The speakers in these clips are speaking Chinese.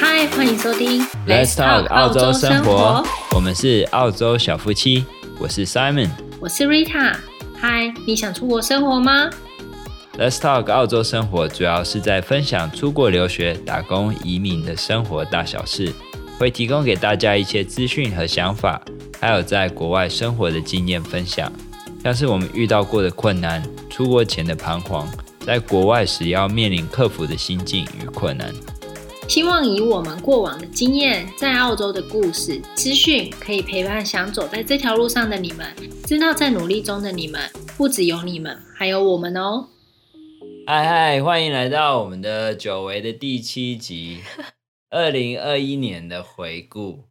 嗨，欢迎收听 Let's Talk 澳洲生活。我们是澳洲小夫妻，我是 Simon，我是 Rita。嗨，你想出国生活吗？Let's Talk 澳洲生活主要是在分享出国留学、打工、移民的生活大小事，会提供给大家一些资讯和想法，还有在国外生活的经验分享，像是我们遇到过的困难、出国前的彷徨，在国外时要面临克服的心境与困难。希望以我们过往的经验，在澳洲的故事、资讯，可以陪伴想走在这条路上的你们，知道在努力中的你们，不只有你们，还有我们哦。嗨嗨，欢迎来到我们的久违的第七集，二零二一年的回顾。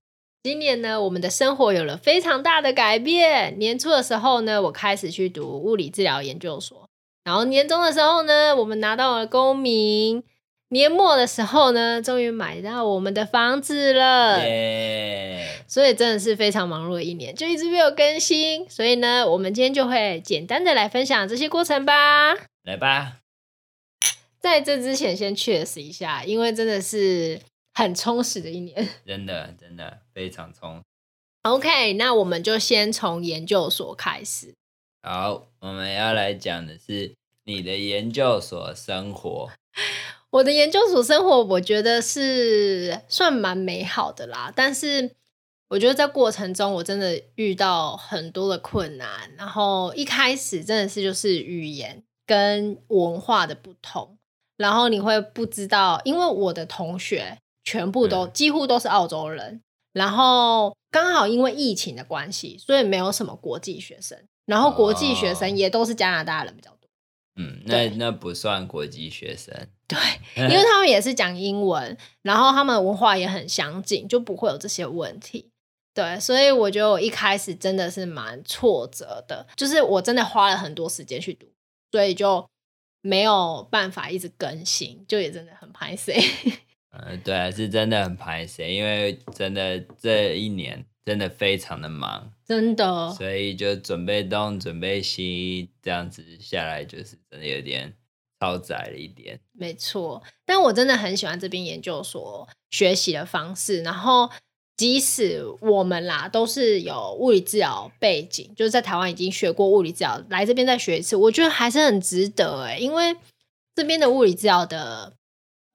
今年呢，我们的生活有了非常大的改变。年初的时候呢，我开始去读物理治疗研究所，然后年终的时候呢，我们拿到了公民。年末的时候呢，终于买到我们的房子了，Yeah. 所以真的是非常忙碌的一年，就一直没有更新。所以呢，我们今天就会简单的来分享这些过程吧。来吧，在这之前先确实一下，因为真的是很充实的一年，真的真的非常充实。OK，那我们就先从研究所开始。好，我们要来讲的是你的研究所生活。我的研究所生活，我觉得是算蛮美好的啦。但是，我觉得在过程中，我真的遇到很多的困难。然后一开始真的是就是语言跟文化的不同，然后你会不知道，因为我的同学全部都几乎都是澳洲人，然后刚好因为疫情的关系，所以没有什么国际学生，然后国际学生也都是加拿大人比较多。嗯，那那不算国际学生，对，因为他们也是讲英文，然后他们文化也很相近，就不会有这些问题。对，所以我觉得我一开始真的是蛮挫折的，就是我真的花了很多时间去读，所以就没有办法一直更新，就也真的很歹势。嗯，对，是真的很歹势，因为真的这一年。真的非常的忙，真的，所以就准备东准备西，这样子下来就是真的有点超载了一点。没错，但我真的很喜欢这边研究所学习的方式。然后，即使我们啦都是有物理治疗背景，就是在台湾已经学过物理治疗，来这边再学一次，我觉得还是很值得诶，因为这边的物理治疗的。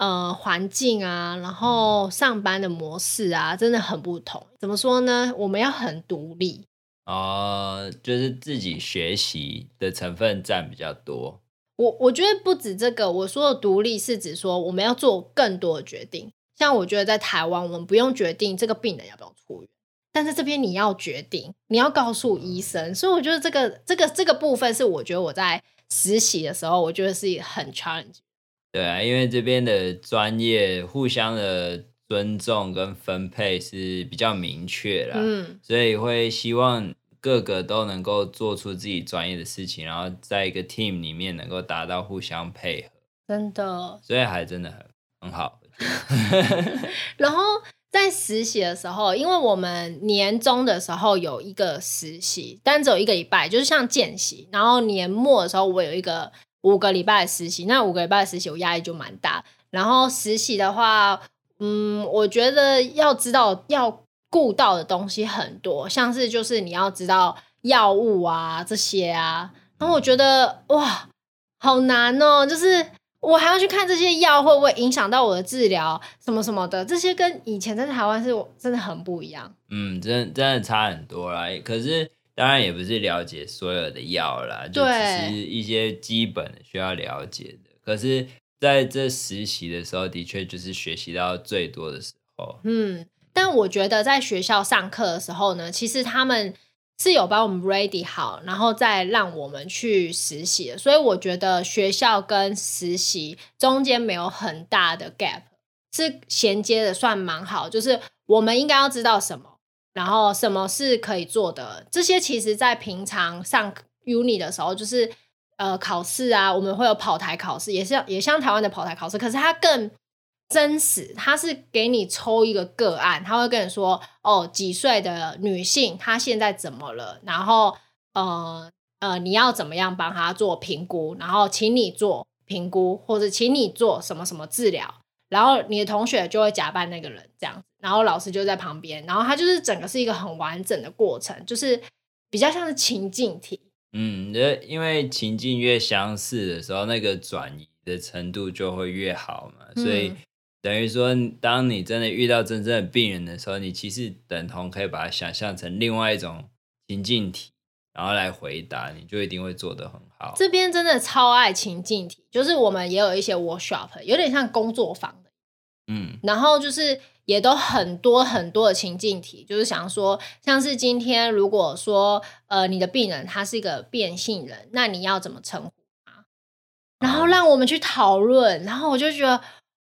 呃，环境啊，然后上班的模式啊，真的很不同。怎么说呢？我们要很独立哦、呃，就是自己学习的成分占比较多。我我觉得不止这个，我说的独立是指说我们要做更多的决定。像我觉得在台湾，我们不用决定这个病人要不要出院，但是这边你要决定，你要告诉医生。所以我觉得这个这个这个部分是我觉得我在实习的时候，我觉得是很 challenge。对啊，因为这边的专业互相的尊重跟分配是比较明确啦，嗯，所以会希望各个都能够做出自己专业的事情，然后在一个 team 里面能够达到互相配合，真的，所以还真的很很好。然后在实习的时候，因为我们年终的时候有一个实习，但只有一个礼拜，就是像见习，然后年末的时候我有一个。五个礼拜的实习，那五个礼拜的实习我压力就蛮大。然后实习的话，嗯，我觉得要知道要顾到的东西很多，像是就是你要知道药物啊这些啊。然后我觉得哇，好难哦，就是我还要去看这些药会不会影响到我的治疗什么什么的，这些跟以前在台湾是真的很不一样。嗯，真真的差很多啦。可是。当然也不是了解所有的药啦，就只是一些基本的需要了解的。可是在这实习的时候，的确就是学习到最多的时候。嗯，但我觉得在学校上课的时候呢，其实他们是有帮我们 ready 好，然后再让我们去实习。所以我觉得学校跟实习中间没有很大的 gap，是衔接的算蛮好。就是我们应该要知道什么。然后什么是可以做的？这些其实，在平常上 uni 的时候，就是呃考试啊，我们会有跑台考试，也是也像台湾的跑台考试，可是它更真实，他是给你抽一个个案，他会跟你说，哦，几岁的女性，她现在怎么了？然后呃呃，你要怎么样帮她做评估？然后请你做评估，或者请你做什么什么治疗？然后你的同学就会假扮那个人这样，然后老师就在旁边，然后他就是整个是一个很完整的过程，就是比较像是情境题。嗯，因为情境越相似的时候，那个转移的程度就会越好嘛，所以等于说，当你真的遇到真正的病人的时候，你其实等同可以把它想象成另外一种情境题。然后来回答，你就一定会做得很好。这边真的超爱情境题，就是我们也有一些 workshop，有点像工作坊的，嗯，然后就是也都很多很多的情境题，就是想说，像是今天如果说呃你的病人他是一个变性人，那你要怎么称呼他？然后让我们去讨论，然后我就觉得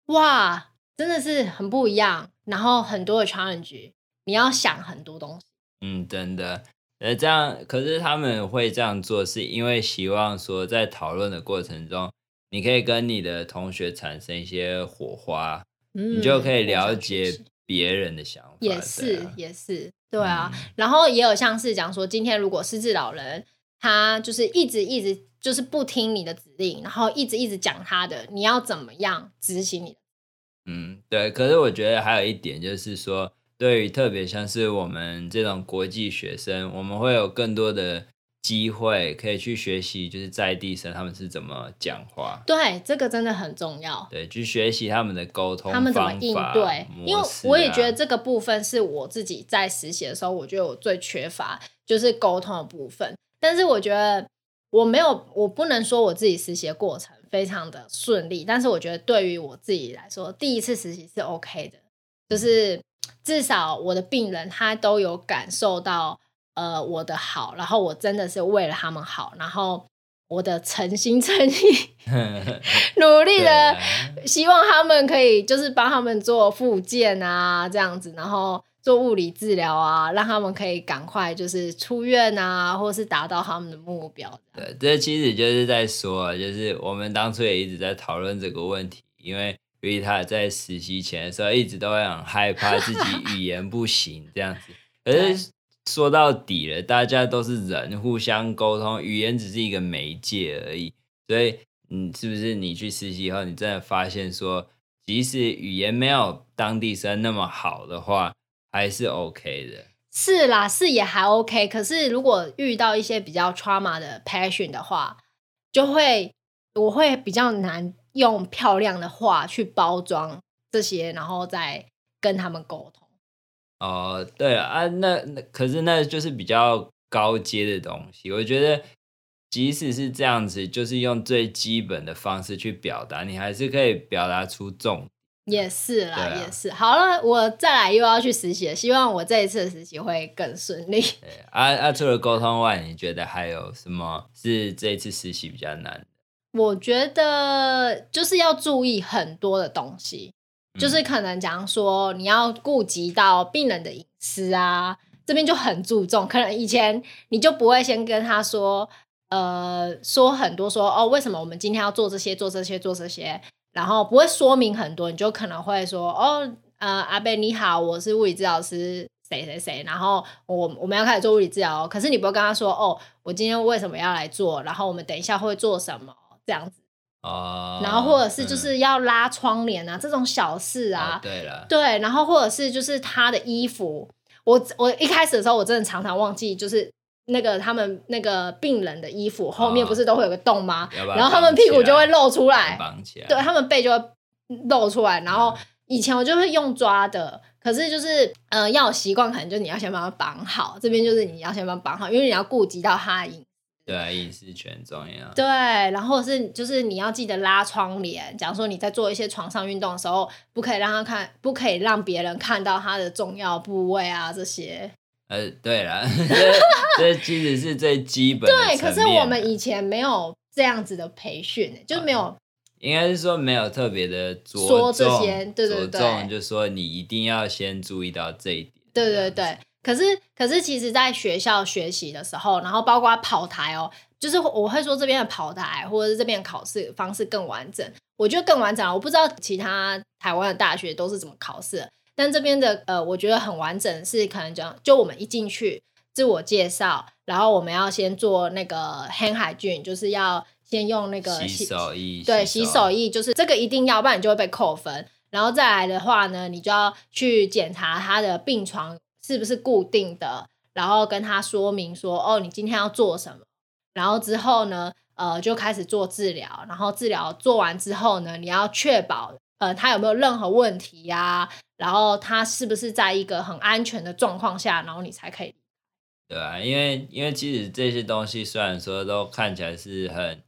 哇，真的是很不一样，然后很多的 challenge，你要想很多东西，嗯，真的。呃，这样，可是他们会这样做，是因为希望说，在讨论的过程中，你可以跟你的同学产生一些火花，嗯、你就可以了解别人的想法。也是，啊、也是，对啊。嗯、然后也有像是讲说，今天如果失智老人他就是一直一直就是不听你的指令，然后一直一直讲他的，你要怎么样执行你的？嗯，对。可是我觉得还有一点就是说。对于特别像是我们这种国际学生，我们会有更多的机会可以去学习，就是在地生他们是怎么讲话。对，这个真的很重要。对，去学习他们的沟通，他们怎么应对。啊、因为我也觉得这个部分是我自己在实习的时候，我觉得我最缺乏就是沟通的部分。但是我觉得我没有，我不能说我自己实习的过程非常的顺利，但是我觉得对于我自己来说，第一次实习是 OK 的，就是。至少我的病人他都有感受到，呃，我的好，然后我真的是为了他们好，然后我的诚心诚意 努力的希望他们可以就是帮他们做复健啊，这样子，然后做物理治疗啊，让他们可以赶快就是出院啊，或是达到他们的目标。对，这其实就是在说，就是我们当初也一直在讨论这个问题，因为。所以他在实习前的时候，一直都会很害怕自己 语言不行这样子。可是说到底了，大家都是人，互相沟通，语言只是一个媒介而已。所以，嗯，是不是你去实习以后，你真的发现说，即使语言没有当地生那么好的话，还是 OK 的？是啦，是也还 OK。可是如果遇到一些比较 trauma 的 passion 的话，就会我会比较难。用漂亮的话去包装这些，然后再跟他们沟通。哦，对啊，那那可是那就是比较高阶的东西。我觉得即使是这样子，就是用最基本的方式去表达，你还是可以表达出重点。也是啦，啊、也是。好了，我再来又要去实习了，希望我这一次的实习会更顺利。啊啊，除了沟通外，你觉得还有什么是这一次实习比较难？我觉得就是要注意很多的东西，嗯、就是可能讲说你要顾及到病人的隐私啊，这边就很注重。可能以前你就不会先跟他说，呃，说很多说哦，为什么我们今天要做这些，做这些，做这些，然后不会说明很多，你就可能会说哦，呃，阿贝你好，我是物理治疗师谁谁谁，然后我我们要开始做物理治疗，可是你不会跟他说哦，我今天为什么要来做，然后我们等一下会做什么。这样子哦，然后或者是就是要拉窗帘啊，嗯、这种小事啊，哦、对了，对，然后或者是就是他的衣服，我我一开始的时候我真的常常忘记，就是那个他们那个病人的衣服后面不是都会有个洞吗？哦、然后他们屁股就会露出来，绑起来，对，他们背就会露出来。然后以前我就会用抓的，可是就是呃要有习惯，可能就是你要先把他绑好，这边就是你要先把他绑好，因为你要顾及到他的隐。对啊，隐私权重要。对，然后是就是你要记得拉窗帘。假如说你在做一些床上运动的时候，不可以让他看，不可以让别人看到他的重要部位啊，这些。呃，对了，这其实是最基本的。对，可是我们以前没有这样子的培训，就没有。嗯、应该是说没有特别的着说这些，对对对，着重就说你一定要先注意到这一点。对对对。可是，可是，其实，在学校学习的时候，然后包括跑台哦，就是我会说这边的跑台，或者是这边的考试方式更完整。我觉得更完整，我不知道其他台湾的大学都是怎么考试，但这边的呃，我觉得很完整，是可能讲，就我们一进去自我介绍，然后我们要先做那个 hand hygiene，就是要先用那个洗手液，对，洗手液，就是这个一定要，不然你就会被扣分。然后再来的话呢，你就要去检查他的病床是不是固定的，然后跟他说明说，哦，你今天要做什么，然后之后呢，呃，就开始做治疗，然后治疗做完之后呢，你要确保，呃，他有没有任何问题呀、啊，然后他是不是在一个很安全的状况下，然后你才可以。对啊，因为因为其实这些东西虽然说都看起来是很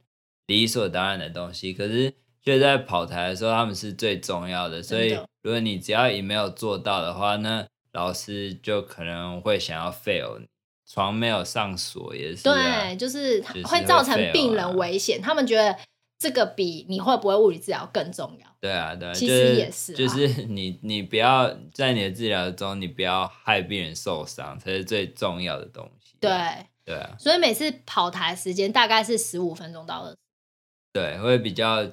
理所当然的东西，可是。就在跑台的时候，他们是最重要的。所以，如果你只要也没有做到的话，那老师就可能会想要 fail 你。床没有上锁也是、啊，对，就是会造成病人危险、啊。他们觉得这个比你会不会物理治疗更重要。对啊，对，其实也是、啊就是，就是你你不要在你的治疗中，你不要害病人受伤，才是最重要的东西、啊。对，对啊。所以每次跑台时间大概是十五分钟到二十。对，会比较。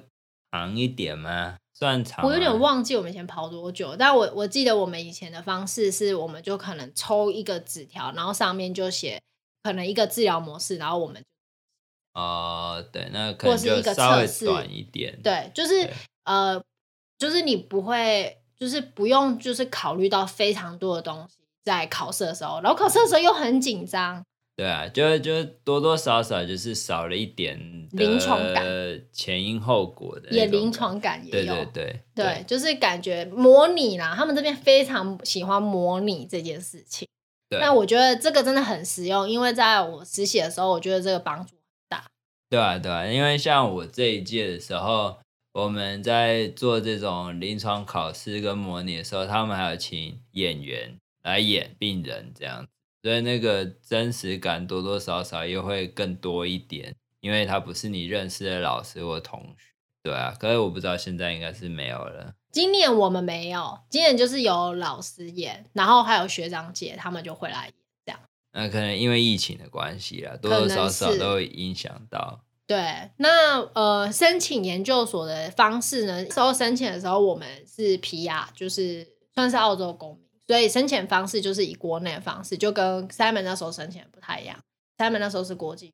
长一点吗？算长。我有点忘记我们以前跑多久，但我我记得我们以前的方式是，我们就可能抽一个纸条，然后上面就写可能一个治疗模式，然后我们哦、呃，对，那可能就稍微短一点。对，就是呃，就是你不会，就是不用，就是考虑到非常多的东西在考试的时候，然后考试的时候又很紧张。对啊，就就多多少少就是少了一点临床感，前因后果的也临床感也有，对对对对，对，就是感觉模拟啦，他们这边非常喜欢模拟这件事情。对，那我觉得这个真的很实用，因为在我实习的时候，我觉得这个帮助。对啊，对啊，因为像我这一届的时候，我们在做这种临床考试跟模拟的时候，他们还有请演员来演病人这样子。所以那个真实感多多少少又会更多一点，因为他不是你认识的老师或同学，对啊。可是我不知道现在应该是没有了。今年我们没有，今年就是有老师演，然后还有学长姐他们就会来演这样。那可能因为疫情的关系啊，多多少少都会影响到。对，那呃，申请研究所的方式呢？时候申请的时候我们是 PR，就是算是澳洲公民。所以申请方式就是以国内的方式，就跟 Simon 那时候申请不太一样。Simon 那时候是国际，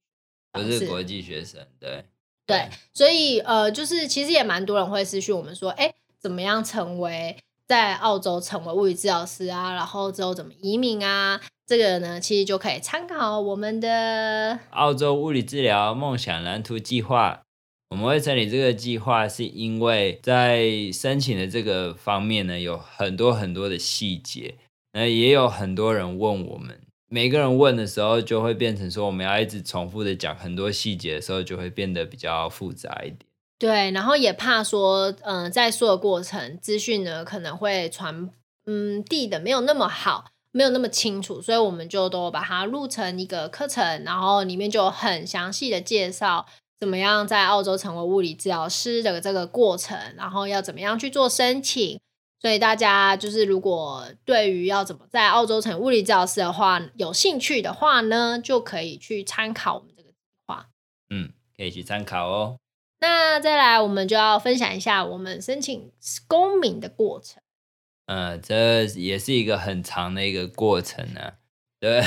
不是国际学生，对对。所以呃，就是其实也蛮多人会私讯我们说，哎，怎么样成为在澳洲成为物理治疗师啊？然后之后怎么移民啊？这个呢，其实就可以参考我们的澳洲物理治疗梦想蓝图计划。我们会整理这个计划，是因为在申请的这个方面呢，有很多很多的细节，那也有很多人问我们，每个人问的时候，就会变成说，我们要一直重复的讲很多细节的时候，就会变得比较复杂一点。对，然后也怕说，嗯、呃，在说的过程，资讯呢可能会传，嗯，递的没有那么好，没有那么清楚，所以我们就都把它录成一个课程，然后里面就很详细的介绍。怎么样在澳洲成为物理治疗师的这个过程，然后要怎么样去做申请？所以大家就是如果对于要怎么在澳洲成为物理治疗师的话有兴趣的话呢，就可以去参考我们这个计划。嗯，可以去参考哦。那再来，我们就要分享一下我们申请公民的过程。嗯，这也是一个很长的一个过程呢、啊。对，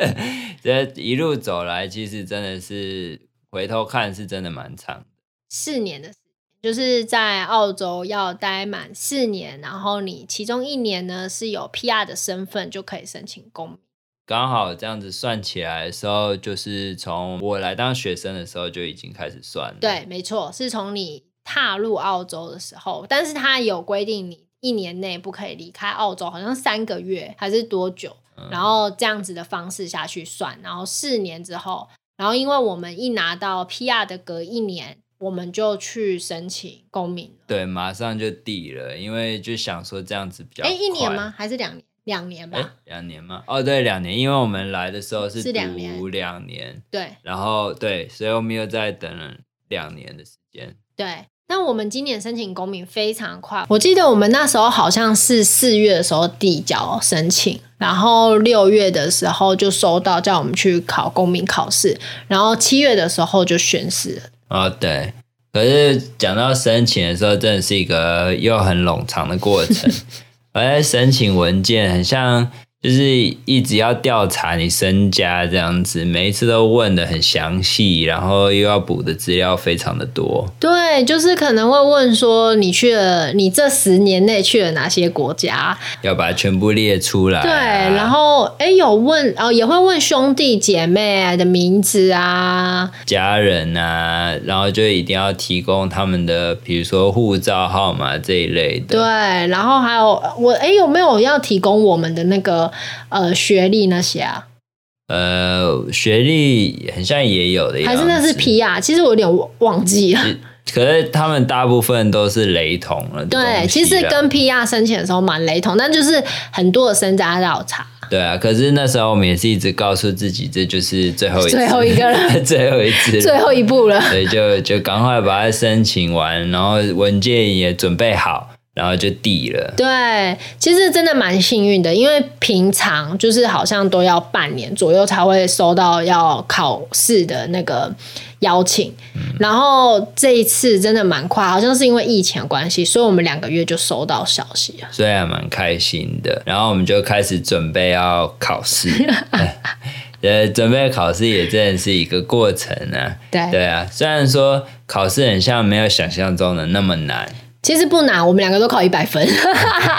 这一路走来，其实真的是。回头看是真的蛮长的，四年的时间，就是在澳洲要待满四年，然后你其中一年呢是有 PR 的身份就可以申请公民。刚好这样子算起来的时候，就是从我来当学生的时候就已经开始算了。对，没错，是从你踏入澳洲的时候，但是他有规定你一年内不可以离开澳洲，好像三个月还是多久，嗯，然后这样子的方式下去算，然后四年之后。然后，因为我们一拿到 PR 的隔一年，我们就去申请公民了。对，马上就递了，因为就想说这样子比较。哎，一年吗？还是两年？两年吧。两年吗？哦，对，两年，因为我们来的时候是读两年。两年。对。然后对，所以我们又再等了两年的时间。对。那我们今年申请公民非常快，我记得我们那时候好像是四月的时候递交申请，然后六月的时候就收到叫我们去考公民考试，然后七月的时候就宣誓了。哦，对。可是讲到申请的时候，真的是一个又很冗长的过程。而且申请文件很像就是一直要调查你身家这样子，每一次都问的很详细，然后又要补的资料非常的多。对，就是可能会问说你去了，你这十年内去了哪些国家？要把它全部列出来啊。对，然后哎，有问哦，也会问兄弟姐妹的名字啊，家人啊，然后就一定要提供他们的，比如说护照号码这一类的。对，然后还有我哎，有没有要提供我们的那个？呃，学历那些啊，呃，学历很像也有的还是那是 PR？其实我有点忘记了。可是他们大部分都是雷同了。对，其实跟 PR 申请的时候蛮雷同，但就是很多的身家调查。对啊，可是那时候我们也是一直告诉自己，这就是最后一最后一个了，最后一次，最后一 步了。所以就就赶快把它申请完，然后文件也准备好。然后就递了。对，其实真的蛮幸运的，因为平常就是好像都要半年左右才会收到要考试的那个邀请，嗯、然后这一次真的蛮快，好像是因为疫情关系，所以我们两个月就收到消息了，所以还蛮开心的。然后我们就开始准备要考试，呃，准备考试也真的是一个过程啊。对对啊，虽然说考试很像没有想象中的那么难。其实不难，我们两个都考一百分。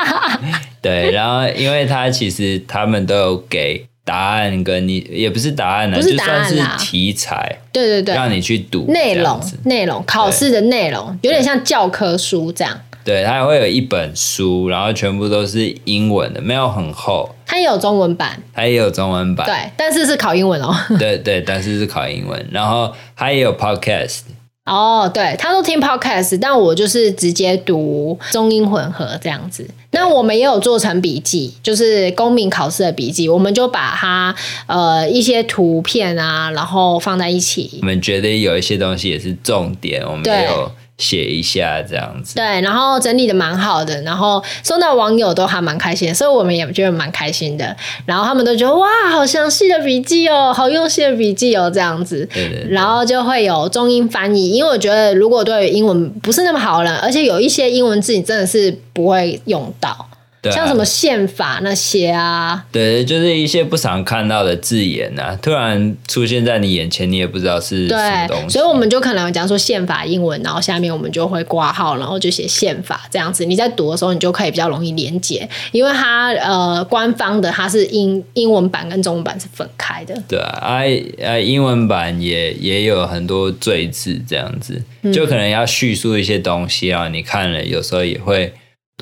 对，然后因为他其实他们都有给答案，跟你也不是答案呢，就算是题材。对对对，让你去读内容，内容考试的内容有点像教科书这样。对，它会有一本书，然后全部都是英文的，没有很厚。它也有中文版，它也有中文版。对，但是是考英文哦。对对，但是是考英文，然后它也有 podcast。哦，oh, 对，他都听 podcast，但我就是直接读中英混合这样子。那我们也有做成笔记，就是公民考试的笔记，我们就把它呃一些图片啊，然后放在一起。我们觉得有一些东西也是重点，我们也有。写一下这样子，对，然后整理的蛮好的，然后收到网友都还蛮开心的，所以我们也觉得蛮开心的。然后他们都觉得哇，好详细的笔记哦，好用心的笔记哦，这样子。对对对。然后就会有中英翻译，因为我觉得如果对于英文不是那么好了，而且有一些英文字你真的是不会用到。对啊，像什么宪法那些啊，对，就是一些不常看到的字眼啊，突然出现在你眼前，你也不知道是什么东西。所以我们就可能讲说宪法英文，然后下面我们就会挂号，然后就写宪法这样子。你在读的时候，你就可以比较容易连接，因为它呃官方的它是英英文版跟中文版是分开的。对啊，啊啊英文版也也有很多赘字这样子，就可能要叙述一些东西啊，你看了有时候也会。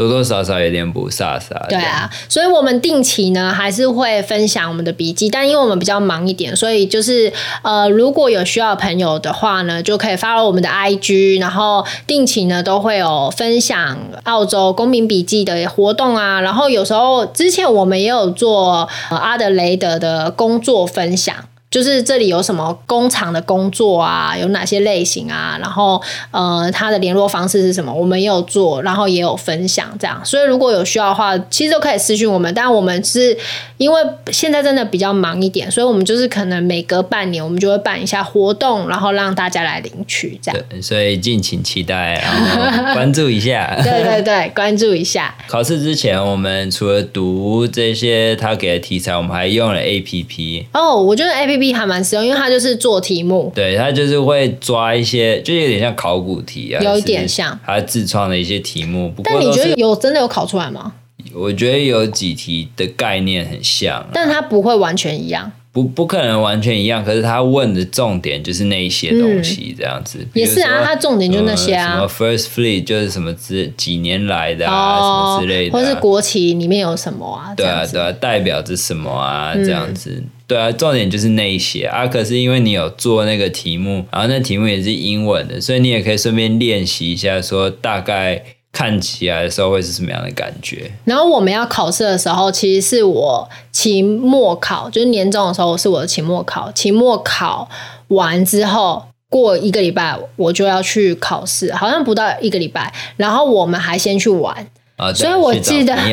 多多少少有点不飒飒。对啊，所以我们定期呢还是会分享我们的笔记，但因为我们比较忙一点，所以就是呃，如果有需要的朋友的话呢，就可以 follow 我们的 IG，然后定期呢都会有分享澳洲公民笔记的活动啊，然后有时候之前我们也有做阿德雷德的工作分享。就是这里有什么工厂的工作啊，有哪些类型啊？然后呃，他的联络方式是什么？我们也有做，然后也有分享这样。所以如果有需要的话，其实都可以私讯我们。但我们是因为现在真的比较忙一点，所以我们就是可能每隔半年我们就会办一下活动，然后让大家来领取这样。对，所以敬请期待，然 后关注一下。对对对，关注一下。考试之前，我们除了读这些他给的题材，我们还用了 APP。哦，我觉得 APP。还蛮实用，因为它就是做题目，对，它就是会抓一些，就有点像考古题啊，有一点像，它自创的一些题目。不过但你觉得有真的有考出来吗？我觉得有几题的概念很像啊，但它不会完全一样。不不可能完全一样，可是他问的重点就是那一些东西，这样子。嗯、也是啊，他重点就那些啊。什么 First Fleet 就是什么之几年来的啊，哦、什么之类的、啊，或是国旗里面有什么啊？对啊，对啊，代表着什么啊？这样子，嗯、对啊，重点就是那一些啊。可是因为你有做那个题目，然后那题目也是英文的，所以你也可以顺便练习一下，说大概。看起来的时候会是什么样的感觉？然后我们要考试的时候，其实是我期末考，就是年终的时候是我的期末考。期末考完之后，过一个礼拜我就要去考试，好像不到一个礼拜。然后我们还先去玩。哦、所以我记得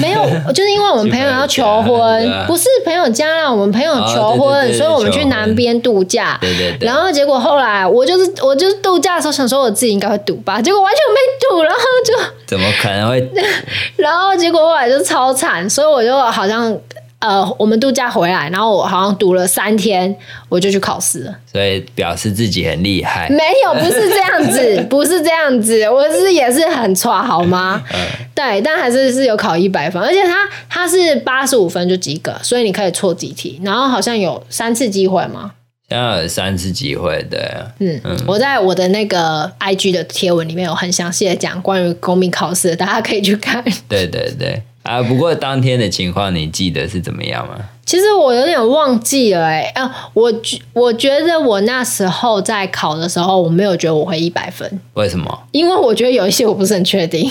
没有，就是因为我们朋友要求婚，不是朋友家让我们朋友求婚，所以我们去南边度假。对对对。然后结果后来我就是我就是度假的时候想说我自己应该会赌吧，结果完全没赌，然后就怎么可能会？然后结果后来就超惨，所以我就好像呃，我们度假回来，然后我好像读了三天，我就去考试了。所以表示自己很厉害。没有，不是这样子，不是这样子，我是也是很差，好吗？嗯、对，但还是是有考一百分，而且他他是八十五分就及格，所以你可以错几题，然后好像有三次机会吗？要有三次机会，对。嗯嗯，我在我的那个 IG 的贴文里面有很详细的讲关于公民考试，大家可以去看。对对对，啊，不过当天的情况你记得是怎么样吗？其实我有点忘记了，哎，啊，我觉我觉得我那时候在考的时候，我没有觉得我会一百分。为什么？因为我觉得有一些我不是很确定。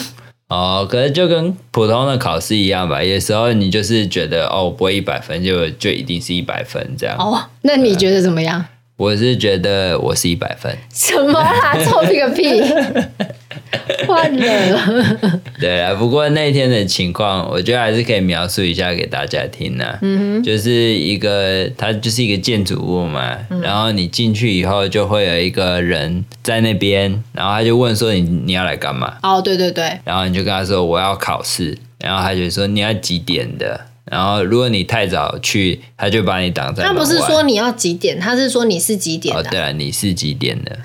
哦，可是就跟普通的考试一样吧，有时候你就是觉得哦，我不会一百分就就一定是一百分这样。哦，那你觉得怎么样？我是觉得我是一百分。什么啦？臭屁个屁！换了。对啊，不过那天的情况，我觉得还是可以描述一下给大家听呢、啊。嗯哼，就是一个，它就是一个建筑物嘛。嗯、然后你进去以后，就会有一个人在那边，然后他就问说你：“你你要来干嘛？”哦，对对对。然后你就跟他说：“我要考试。”然后他就说：“你要几点的？”然后，如果你太早去，他就把你挡在。他不是说你要几点，他是说你是几点的。哦，对了，你是几点的？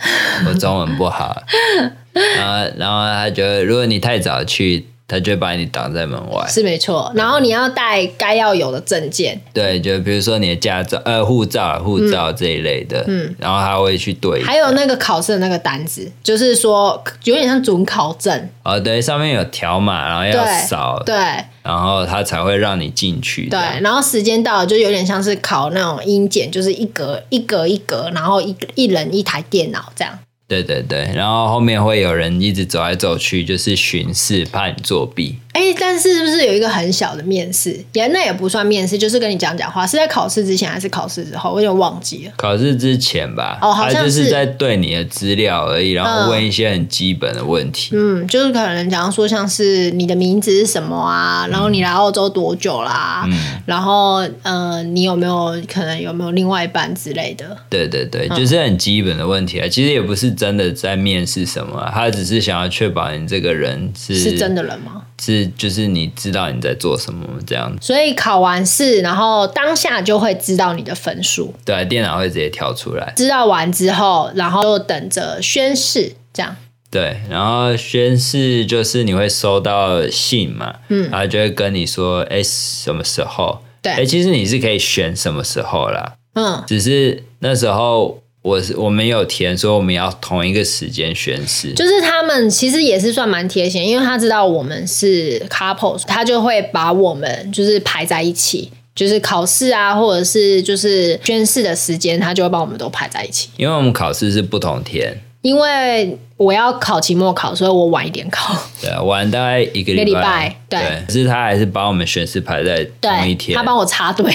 我中文不好。然后，然后他觉得，如果你太早去。他就会把你挡在门外，是没错。然后你要带该要有的证件，对，就比如说你的驾照、呃护照、护照这一类的，嗯，然后他会去对。还有那个考试的那个单子，就是说有点像准考证。哦，对，上面有条码，然后要扫，对，然后他才会让你进去。对，然后时间到了，就有点像是考那种英检，就是一格一格一格，然后一一人一台电脑这样。对对对，然后后面会有人一直走来走去，就是巡视，怕你作弊。哎，但是是不是有一个很小的面试？也那也不算面试，就是跟你讲讲话。是在考试之前还是考试之后？我有点忘记了。考试之前吧。哦，好像就是在对你的资料而已，然后问一些很基本的问题。嗯，就是可能假如说像是你的名字是什么啊，然后你来澳洲多久啦？嗯，然后呃，你有没有可能有没有另外一半之类的？对对对，就是很基本的问题啊。其实也不是真的在面试什么啊，他只是想要确保你这个人是是真的人吗？是，就是你知道你在做什么这样子，所以考完试，然后当下就会知道你的分数。对，电脑会直接跳出来。知道完之后，然后就等着宣誓，这样。对，然后宣誓就是你会收到信嘛，嗯，然后就会跟你说，哎，什么时候？对，哎，其实你是可以选什么时候啦，嗯，只是那时候。我是我们有填说我们要同一个时间宣誓，就是他们其实也是算蛮贴心，因为他知道我们是 couple，他就会把我们就是排在一起，就是考试啊，或者是就是宣誓的时间，他就会帮我们都排在一起。因为我们考试是不同天，因为我要考期末考，所以我晚一点考。对，晚大概一个礼拜，一个礼拜。对，可是他还是把我们宣誓排在同一天，他帮我插队。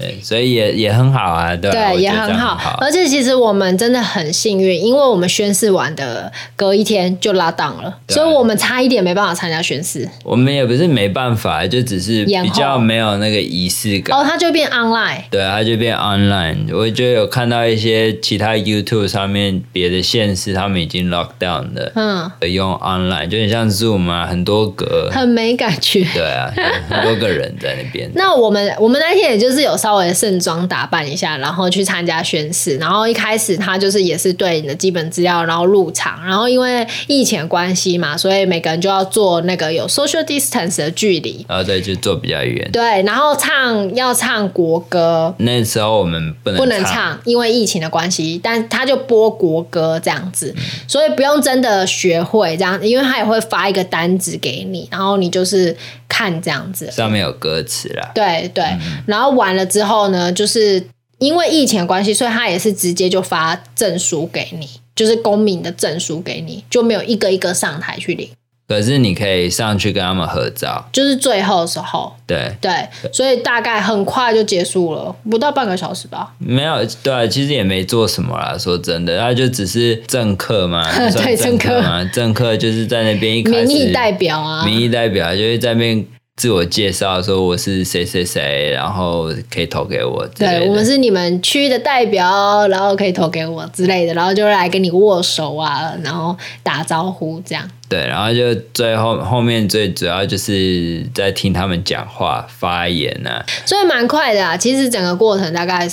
对，所以也也很好啊，对，对，也很好。而且其实我们真的很幸运，因为我们宣誓完的隔一天就拉档了，所以我们差一点没办法参加宣誓。我们也不是没办法，就只是比较没有那个仪式感。哦，它就变 online。对，它就变 online。我就有看到一些其他 YouTube 上面别的县市，他们已经 lock down 的，嗯，用 online，就很像 Zoom 啊，很多个，很没感觉。对啊，很多个人在那边。那我们我们那天也就是有稍。稍微盛装打扮一下，然后去参加宣誓。然后一开始他就是也是对你的基本资料，然后入场。然后因为疫情关系嘛，所以每个人就要做那个有 social distance 的距离。啊，对，就坐比较远。对，然后唱要唱国歌。那时候我们不能不能唱，因为疫情的关系。但他就播国歌这样子，嗯、所以不用真的学会这样，因为他也会发一个单子给你，然后你就是看这样子，上面有歌词啦。对对，嗯、然后完了之后。之后呢，就是因为疫情的关系，所以他也是直接就发证书给你，就是公民的证书给你，就没有一个一个上台去领。可是你可以上去跟他们合照，就是最后的时候。对对，所以大概很快就结束了，不到半个小时吧。没有，对，其实也没做什么啦。说真的，他就只是政客嘛，对，政客嘛，政客就是在那边一开始，民意代表啊，民意代表就是在那边。自我介绍说我是谁谁谁，然后可以投给我。对，我们是你们区的代表，然后可以投给我之类的，然后就来跟你握手啊，然后打招呼这样。对，然后就最后后面最主要就是在听他们讲话发言啊，所以蛮快的啊。其实整个过程大概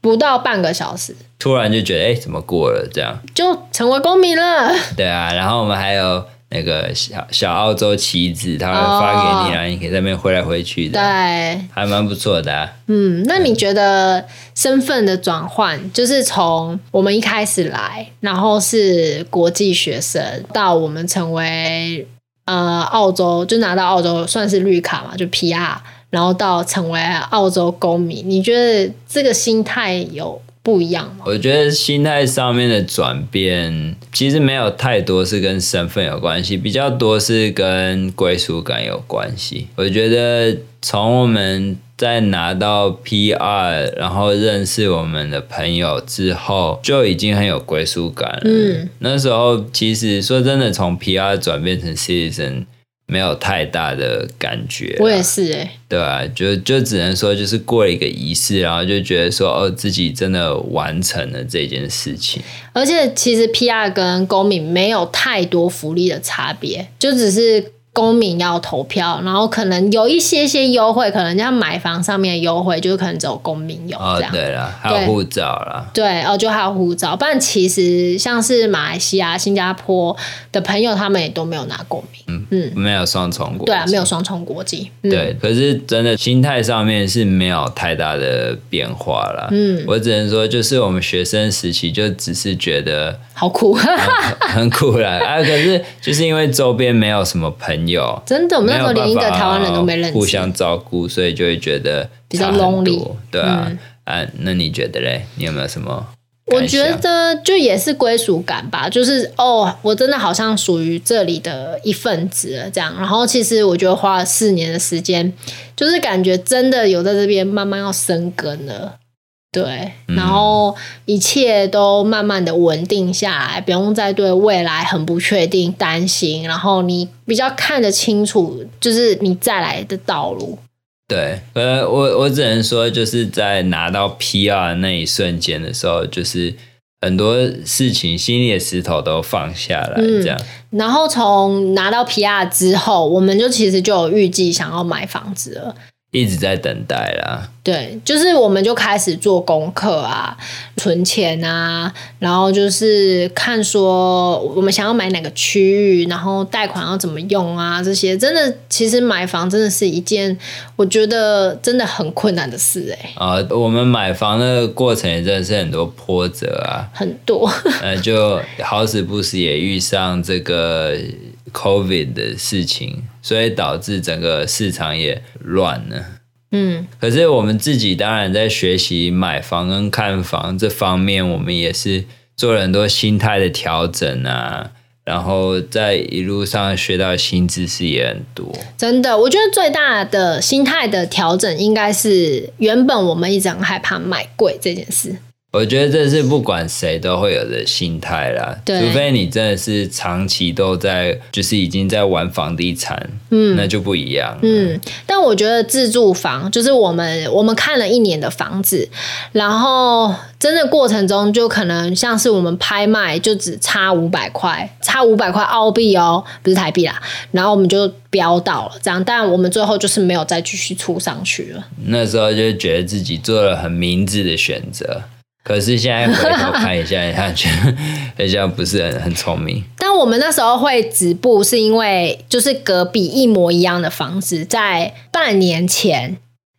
不到半个小时，突然就觉得哎，怎么过了这样，就成为公民了。对啊，然后我们还有。那个小小澳洲旗子，他会发给你，然后你可以在那边挥来挥去的，对，还蛮不错的啊。嗯，那你觉得身份的转换，就是从我们一开始来，然后是国际学生，到我们成为呃澳洲，就拿到澳洲算是绿卡嘛，就 PR，然后到成为澳洲公民，你觉得这个心态有？不一样吗？我觉得心态上面的转变其实没有太多是跟身份有关系，比较多是跟归属感有关系。我觉得从我们在拿到 PR，然后认识我们的朋友之后，就已经很有归属感了。嗯，那时候其实说真的，从 PR 转变成 Citizen。没有太大的感觉，我也是哎、欸，对啊，就就只能说就是过了一个仪式，然后就觉得说哦，自己真的完成了这件事情。而且其实 PR 跟公民没有太多福利的差别，就只是。公民要投票，然后可能有一些些优惠，可能像买房上面的优惠，就是可能只有公民有这样。哦，对了，还有护照啦。对，哦，就还有护照。不然其实像是马来西亚、新加坡的朋友，他们也都没有拿公民。嗯嗯，没有双重国籍。对啊，没有双重国籍。嗯、对，可是真的心态上面是没有太大的变化啦。嗯，我只能说，就是我们学生时期就只是觉得。好酷，很，很酷啦！啊，可是就是因为周边没有什么朋友，真的，我们那时候连一个台湾人都没认识，互相照顾，所以就会觉得比较 lonely，对啊，嗯、啊，那你觉得嘞？你有没有什么？我觉得就也是归属感吧，就是哦，我真的好像属于这里的一份子了，这样。然后其实我觉得花了四年的时间，就是感觉真的有在这边慢慢要生根了。对，然后一切都慢慢的稳定下来，不用再对未来很不确定担心，然后你比较看得清楚，就是你再来的道路。对，呃，我我只能说，就是在拿到 PR 那一瞬间的时候，就是很多事情心里的石头都放下来，这样。嗯，然后从拿到 PR 之后，我们就其实就有预计想要买房子了。一直在等待啦，对，就是我们就开始做功课啊，存钱啊，然后就是看说我们想要买哪个区域，然后贷款要怎么用啊，这些真的，其实买房真的是一件我觉得真的很困难的事哎、欸。啊，我们买房的过程也真的是很多波折啊，很多，呃，就好死不死也遇上这个。COVID 的事情，所以导致整个市场也乱了。嗯，可是我们自己当然在学习买房跟看房这方面，我们也是做了很多心态的调整啊。然后在一路上学到新知识也很多。真的，我觉得最大的心态的调整，应该是原本我们一直很害怕买贵这件事。我觉得这是不管谁都会有的心态啦，除非你真的是长期都在，就是已经在玩房地产，嗯，那就不一样。嗯，但我觉得自住房就是我们我们看了一年的房子，然后真的过程中就可能像是我们拍卖就只差五百块，差五百块澳币哦，不是台币啦，然后我们就飙到了这样，但我们最后就是没有再继续出上去了。那时候就觉得自己做了很明智的选择。可是现在回头看一下，他觉得好像不是很很聪明。但我们那时候会止步，是因为就是隔壁一模一样的房子，在半年前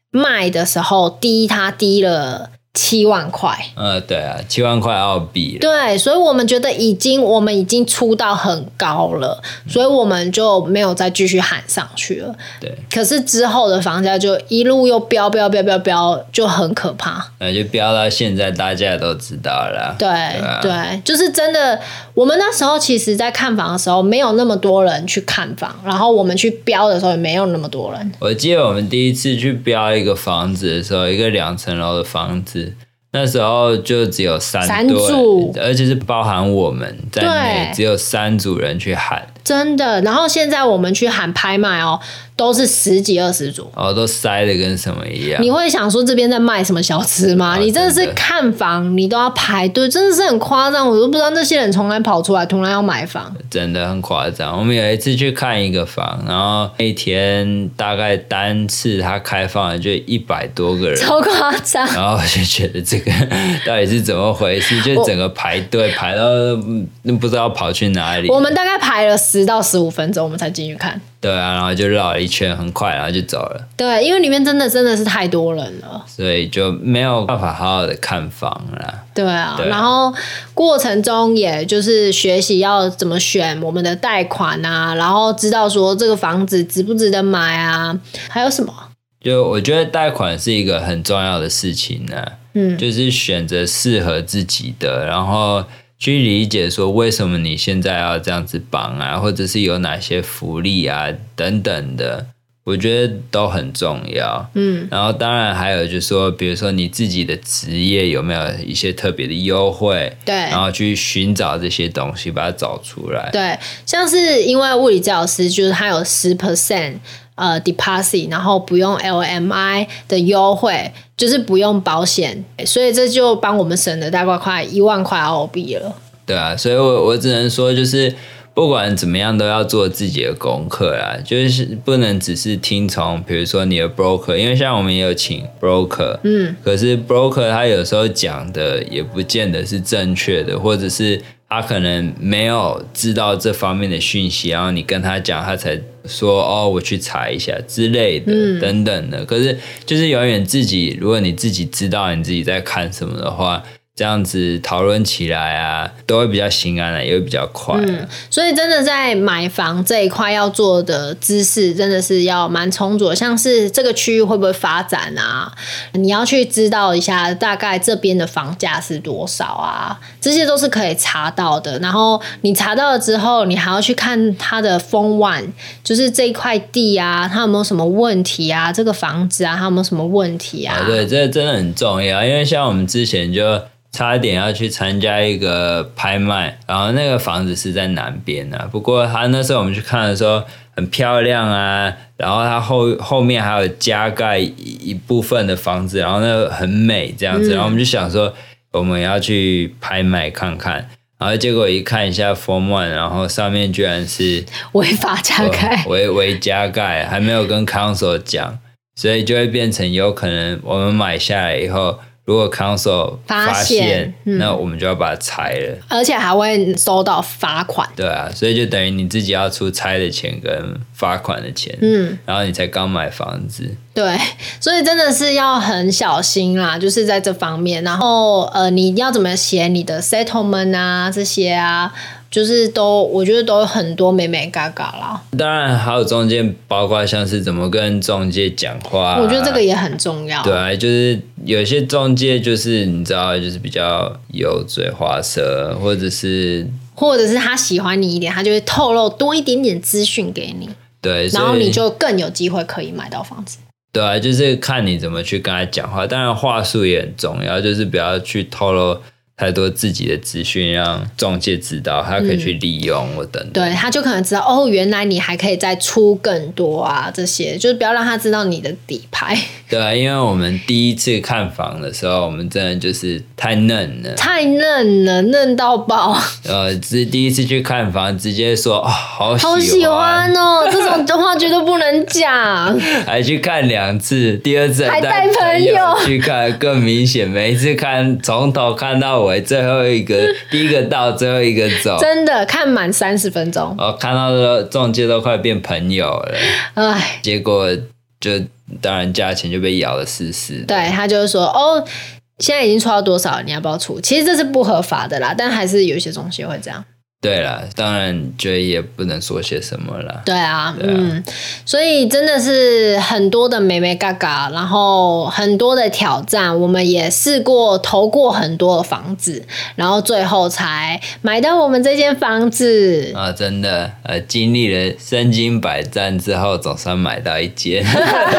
卖的时候低，他低了。七万块，呃，对啊，七万块澳币。对，所以我们觉得已经，我们已经出到很高了，所以我们就没有再继续喊上去了。对，可是之后的房价就一路又飙飙飙飙飙，就很可怕。那就飙到现在，大家都知道了。对对，啊、对，就是真的。我们那时候其实，在看房的时候，没有那么多人去看房，然后我们去标的时候，也没有那么多人。我记得我们第一次去标一个房子的时候，一个两层楼的房子。那时候就只有三对，而且是包含我们在内，只有三组人去喊。真的。然后现在我们去喊拍卖哦。都是十几二十组哦，都塞的跟什么一样。你会想说这边在卖什么小吃吗？哦、你真的是看房，你都要排队，真的是很夸张。我都不知道那些人从来跑出来，突然要买房，真的很夸张。我们有一次去看一个房，然后那天大概单次他开放了就一百多个人，超夸张。然后我就觉得这个 到底是怎么回事？就整个排队排到不知道跑去哪里。我们大概排了十到十五分钟，我们才进去看。对啊，然后就绕了一圈，很快，然后就走了。对，因为里面真的真的是太多人了，所以就没有办法好好的看房了。对啊，对啊，然后过程中也就是学习要怎么选我们的贷款啊，然后知道说这个房子值不值得买啊，还有什么？就我觉得贷款是一个很重要的事情呢，嗯，就是选择适合自己的，然后。去理解说为什么你现在要这样子绑啊，或者是有哪些福利啊等等的，我觉得都很重要。嗯，然后当然还有就是说，比如说你自己的职业有没有一些特别的优惠？对，然后去寻找这些东西，把它找出来。对，像是因为物理治疗师就是他有十 percent。呃，deposit，然后不用 LMI 的优惠，就是不用保险，所以这就帮我们省了大概快一万块澳币了。对啊，所以我我只能说，就是不管怎么样，都要做自己的功课啦，就是不能只是听从，比如说你的 broker，因为像我们也有请 broker，嗯，可是 broker 他有时候讲的也不见得是正确的，或者是。他可能没有知道这方面的讯息，然后你跟他讲，他才说哦，我去查一下之类的，嗯、等等的。可是就是永远自己，如果你自己知道你自己在看什么的话。这样子讨论起来啊，都会比较心安了，也会比较快。嗯，所以真的在买房这一块要做的知识，真的是要蛮充足的。像是这个区域会不会发展啊？你要去知道一下大概这边的房价是多少啊？这些都是可以查到的。然后你查到了之后，你还要去看它的风万，就是这一块地啊，它有没有什么问题啊？这个房子啊，它有没有什么问题啊？啊对，这真的很重要，因为像我们之前就。差一点要去参加一个拍卖，然后那个房子是在南边啊。不过他那时候我们去看的时候很漂亮啊，然后它后后面还有加盖一部分的房子，然后那个很美这样子。然后我们就想说我们要去拍卖看看，然后结果一看一下 Form One，然后上面居然是违法加盖，违违加盖，还没有跟 Council 讲，所以就会变成有可能我们买下来以后。如果 council 发现，那我们就要把它拆了，而且还会收到罚款。对啊，所以就等于你自己要出拆的钱跟罚款的钱，嗯，然后你才刚买房子。对，所以真的是要很小心啦，就是在这方面。然后呃，你要怎么写你的 settlement 啊，这些啊。就是都，我觉得都有很多美美嘎嘎啦。当然还有中间，包括像是怎么跟中介讲话，我觉得这个也很重要。对啊，就是有些中介就是你知道，就是比较油嘴滑舌，或者是或者是他喜欢你一点，他就会透露多一点点资讯给你。对，然后你就更有机会可以买到房子。对啊，就是看你怎么去跟他讲话，当然话术也很重要，就是不要去透露。太多自己的资讯让中介知道，他可以去利用我等等。对，他就可能知道哦，原来你还可以再出更多啊，这些就是不要让他知道你的底牌。对啊，因为我们第一次看房的时候，我们真的就是太嫩了，太嫩了，嫩到爆。呃，是第一次去看房，直接说哦，好喜欢，好喜欢哦，这种的话绝对不能讲。还去看两次，第二次还带朋友去看，更明显。每一次看从头看到尾。最后一个，第一个到，最后一个走，真的看满三十分钟。哦，看到的中介都快变朋友了，哎，结果就当然价钱就被咬了死死。对，他就是说，哦，现在已经出到多少，你要不要出？其实这是不合法的啦，但还是有一些中介会这样。对了，当然觉得也不能说些什么了。对啊，对啊，嗯，所以真的是很多的美眉嘎嘎，然后很多的挑战，我们也试过投过很多的房子，然后最后才买到我们这间房子啊！真的，呃，经历了身经百战之后，总算买到一间。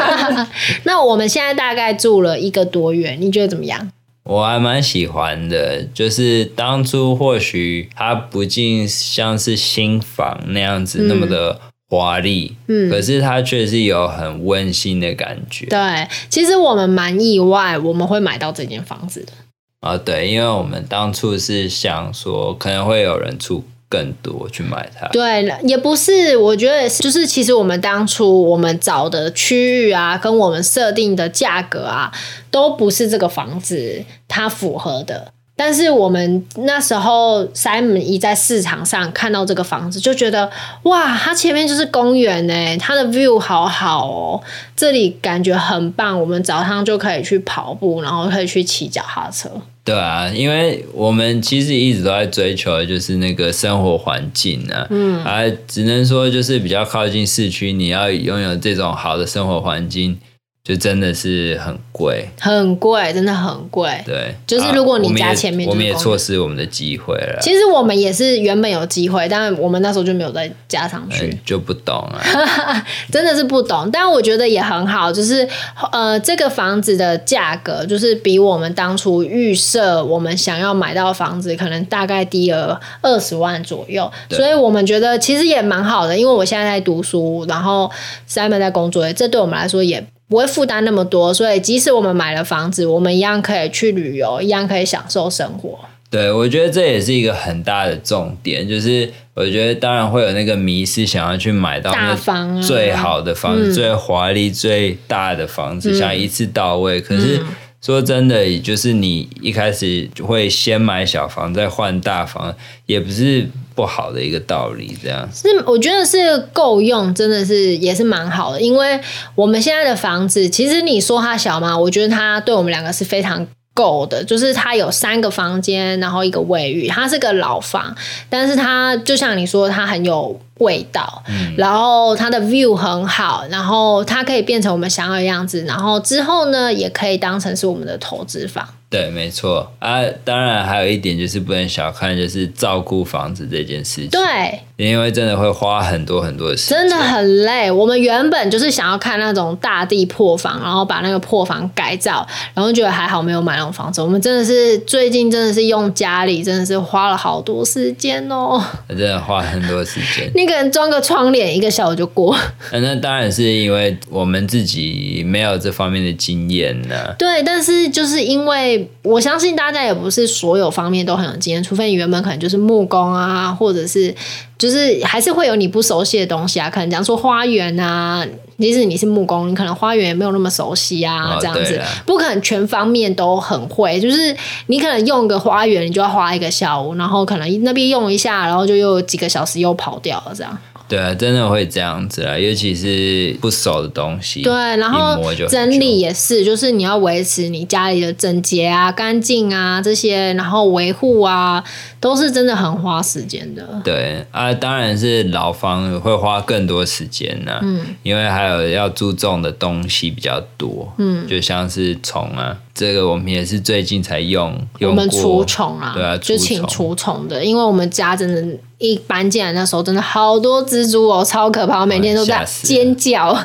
那我们现在大概住了一个多月，你觉得怎么样？我还蛮喜欢的，就是当初或许它不尽像是新房那样子那么的华丽，嗯，可是它却是有很温馨的感觉。对，其实我们蛮意外，我们会买到这间房子的。啊，对，因为我们当初是想说可能会有人出。更多去买它，对，也不是，我觉得就是其实我们当初我们找的区域啊，跟我们设定的价格啊，都不是这个房子它符合的。但是我们那时候 Simon 一在市场上看到这个房子，就觉得哇，它前面就是公园呢，它的 view 好好哦，这里感觉很棒，我们早上就可以去跑步，然后可以去骑脚踏车。对啊，因为我们其实一直都在追求的就是那个生活环境啊，嗯，啊，只能说就是比较靠近市区，你要拥有这种好的生活环境。就真的是很贵，很贵，真的很贵。对，就是如果你家前面，我们也错失我们的机会了。其实我们也是原本有机会，但我们那时候就没有再加上去，嗯、就不懂啊，真的是不懂。但我觉得也很好，就是呃，这个房子的价格就是比我们当初预设我们想要买到房子，可能大概低了二十万左右。所以我们觉得其实也蛮好的，因为我现在在读书，然后 Simon 在工作，这对我们来说也。不会负担那么多，所以即使我们买了房子，我们一样可以去旅游，一样可以享受生活。对，我觉得这也是一个很大的重点，就是我觉得当然会有那个迷失，想要去买到大房最好的房子、啊、最华丽、最大的房子，嗯、想一次到位。可是说真的，就是你一开始会先买小房，再换大房，也不是。不好的一个道理，这样是我觉得是够用，真的是也是蛮好的。因为我们现在的房子，其实你说它小嘛？我觉得它对我们两个是非常够的。就是它有三个房间，然后一个卫浴，它是个老房，但是它就像你说，它很有味道，嗯，然后它的 view 很好，然后它可以变成我们想要的样子，然后之后呢，也可以当成是我们的投资房。对，没错啊。当然，还有一点就是不能小看，就是照顾房子这件事情。对，因为真的会花很多很多的时间，真的很累。我们原本就是想要看那种大地破房，然后把那个破房改造，然后觉得还好没有买那种房子。我们真的是最近真的是用家里真的是花了好多时间哦，真的花很多时间。那个人装个窗帘，一个小时就过。那当然是因为我们自己没有这方面的经验呢。对，但是就是因为。我相信大家也不是所有方面都很有经验，除非你原本可能就是木工啊，或者是就是还是会有你不熟悉的东西啊。可能讲说花园啊，即使你是木工，你可能花园也没有那么熟悉啊，这样子不可能全方面都很会。就是你可能用个花园，你就要花一个下午，然后可能那边用一下，然后就又几个小时又跑掉了，这样。对啊，真的会这样子啊，尤其是不熟的东西。对，然后整理也是，就是你要维持你家里的整洁啊、干净啊这些，然后维护啊，都是真的很花时间的。对啊，当然是老房会花更多时间呢、啊，嗯，因为还有要注重的东西比较多，嗯，就像是虫啊。这个我们也是最近才用，用，我们除虫啊，对啊，就请除虫的，因为我们家真的，一搬进来那时候真的好多蜘蛛哦，超可怕，我每天都在尖叫。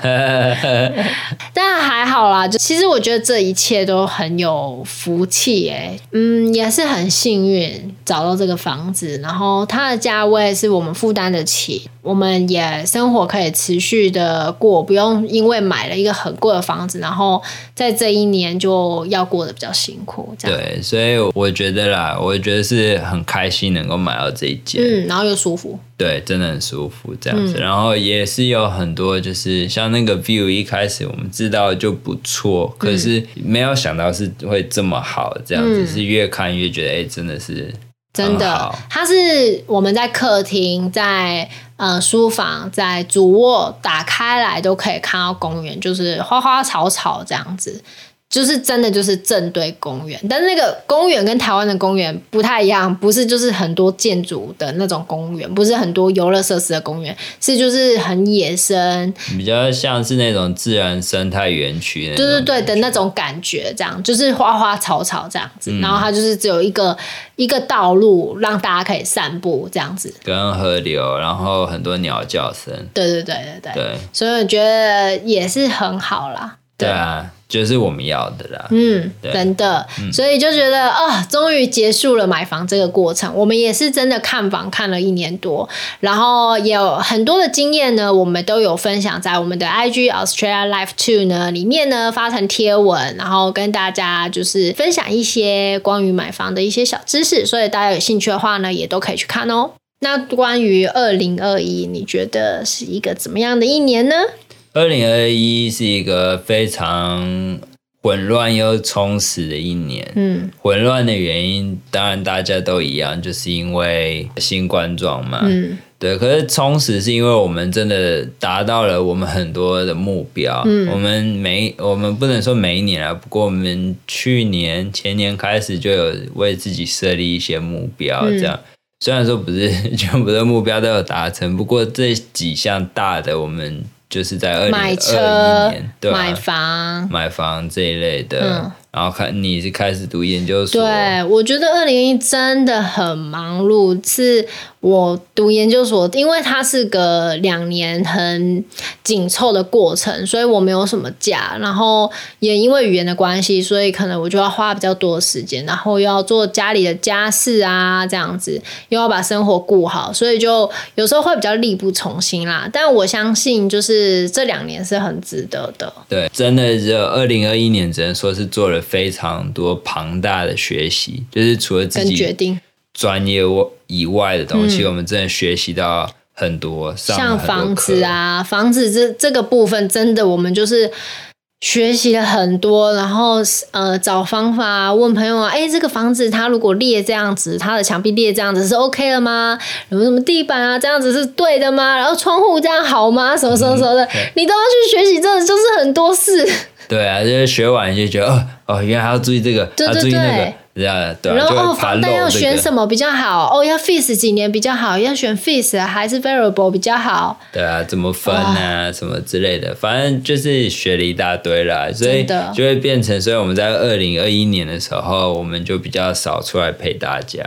但还好啦，就其实我觉得这一切都很有福气哎，嗯，也是很幸运找到这个房子，然后它的价位是我们负担得起。我们也生活可以持续的过，不用因为买了一个很贵的房子，然后在这一年就要过得比较辛苦。这样。对，所以我觉得啦，我觉得是很开心能够买到这一间，嗯，然后又舒服，对，真的很舒服这样子。嗯、然后也是有很多，就是像那个 view，一开始我们知道就不错，可是没有想到是会这么好，这样子、嗯、是越看越觉得，哎、欸，真的是。真的，它是我们在客厅、在呃书房、在主卧打开来都可以看到公园，就是花花草草这样子。就是真的就是正对公园，但是那个公园跟台湾的公园不太一样，不是就是很多建筑的那种公园，不是很多游乐设施的公园，是就是很野生，比较像是那种自然生态园区，对对对的那种感觉，这样就是花花草草这样子，嗯、然后它就是只有一个一个道路让大家可以散步这样子，跟河流，然后很多鸟叫声，对对对对对，对，所以我觉得也是很好啦。对啊，就是我们要的啦。嗯，对真的，嗯所以就觉得啊，终于结束了买房这个过程。我们也是真的看房看了一年多，然后也有很多的经验呢，我们都有分享在我们的 IG Australia Life Two 呢里面呢发成贴文，然后跟大家就是分享一些关于买房的一些小知识。所以大家有兴趣的话呢，也都可以去看哦。那关于二零二一，你觉得是一个怎么样的一年呢？二零二一是一个非常混乱又充实的一年。嗯混乱的原因，当然大家都一样，就是因为新冠状嘛。嗯对，可是充实是因为我们真的达到了我们很多的目标。嗯我们每我们不能说每一年啊，不过我们去年前年开始就有为自己设立一些目标，嗯这样。虽然说不是 全部的目标都有达成，不过这几项大的我们就是在二零二买车一年对、啊、买房，买房这一类的。嗯。然后看你是开始读研究所，对，我觉得二零一真的很忙碌，是我读研究所，因为它是个两年很紧凑的过程，所以我没有什么假，然后也因为语言的关系，所以可能我就要花比较多的时间，然后又要做家里的家事啊，这样子又要把生活顾好，所以就有时候会比较力不从心啦。但我相信，就是这两年是很值得的。对，真的只有二零二一年，只能说是做了非常多庞大的学习，就是除了自己决定，专业以外的东西，嗯我们真的学习到很多，像房子，啊，房子这这个部分真的我们就是学习了很多，然后呃找方法啊，问朋友啊，哎，这个房子它如果裂这样子，它的墙壁裂这样子是 OK 了吗？什么什么地板啊这样子是对的吗？然后窗户这样好吗？什么什么什么的，嗯你都要去学习，真的就是很多事。对啊，就是学完就觉得哦哦，原来还要注意这个，要注意那个，对啊，然后房贷要选什么比较好？哦，要 fix 几年比较好？要选 fix 还是 variable 比较好？对啊，怎么分啊，什么之类的，反正就是学了一大堆啦，所以就会变成，所以我们在二零二一年的时候，我们就比较少出来陪大家。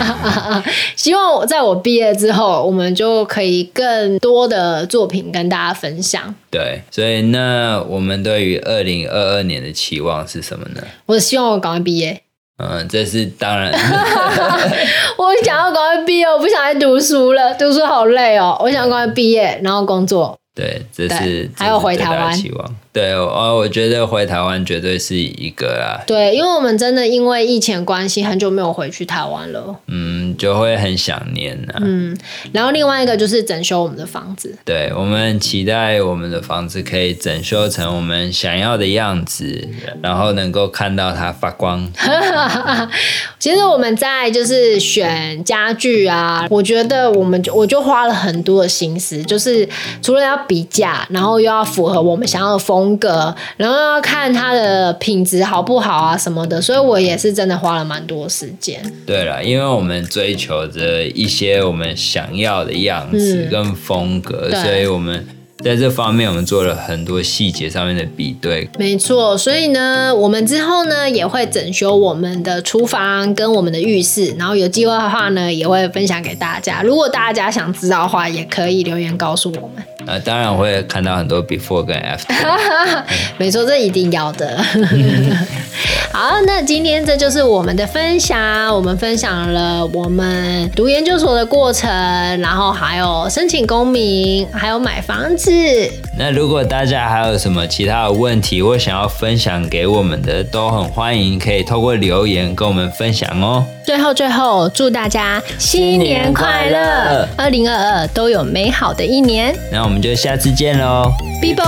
希望我在我毕业之后，我们就可以更多的作品跟大家分享。对，所以那我们对于二零二二年的期望是什么呢？我希望我赶快毕业，嗯，这是当然，我想要赶快毕业，我不想再读书了，读书好累哦。我想赶快毕业，然后工作。对，这是还有回台湾这是最大的期望。对，哦，我觉得回台湾绝对是一个啦，对，因为我们真的因为疫情关系，很久没有回去台湾了。嗯，就会很想念呐。嗯，然后另外一个就是整修我们的房子。对，我们期待我们的房子可以整修成我们想要的样子，然后能够看到它发光。其实我们在就是选家具啊，我觉得我们就我就花了很多的心思，就是除了要比价，然后又要符合我们想要的风格，然后要看它的品质好不好啊什么的，所以我也是真的花了蛮多时间。对了，因为我们追求着一些我们想要的样子跟风格，嗯所以我们在这方面我们做了很多细节上面的比对。没错，所以呢，我们之后呢也会整修我们的厨房跟我们的浴室，然后有机会的话呢也会分享给大家。如果大家想知道的话，也可以留言告诉我们。呃，当然我会看到很多 before 跟 after。没错，这一定要的。好，那今天这就是我们的分享，我们分享了我们读研究所的过程，然后还有申请公民，还有买房子。那如果大家还有什么其他的问题或想要分享给我们的，都很欢迎可以透过留言跟我们分享哦。最后，最后，祝大家新年快乐，二零二二都有美好的一年。那我我们就下次见喽，拜拜。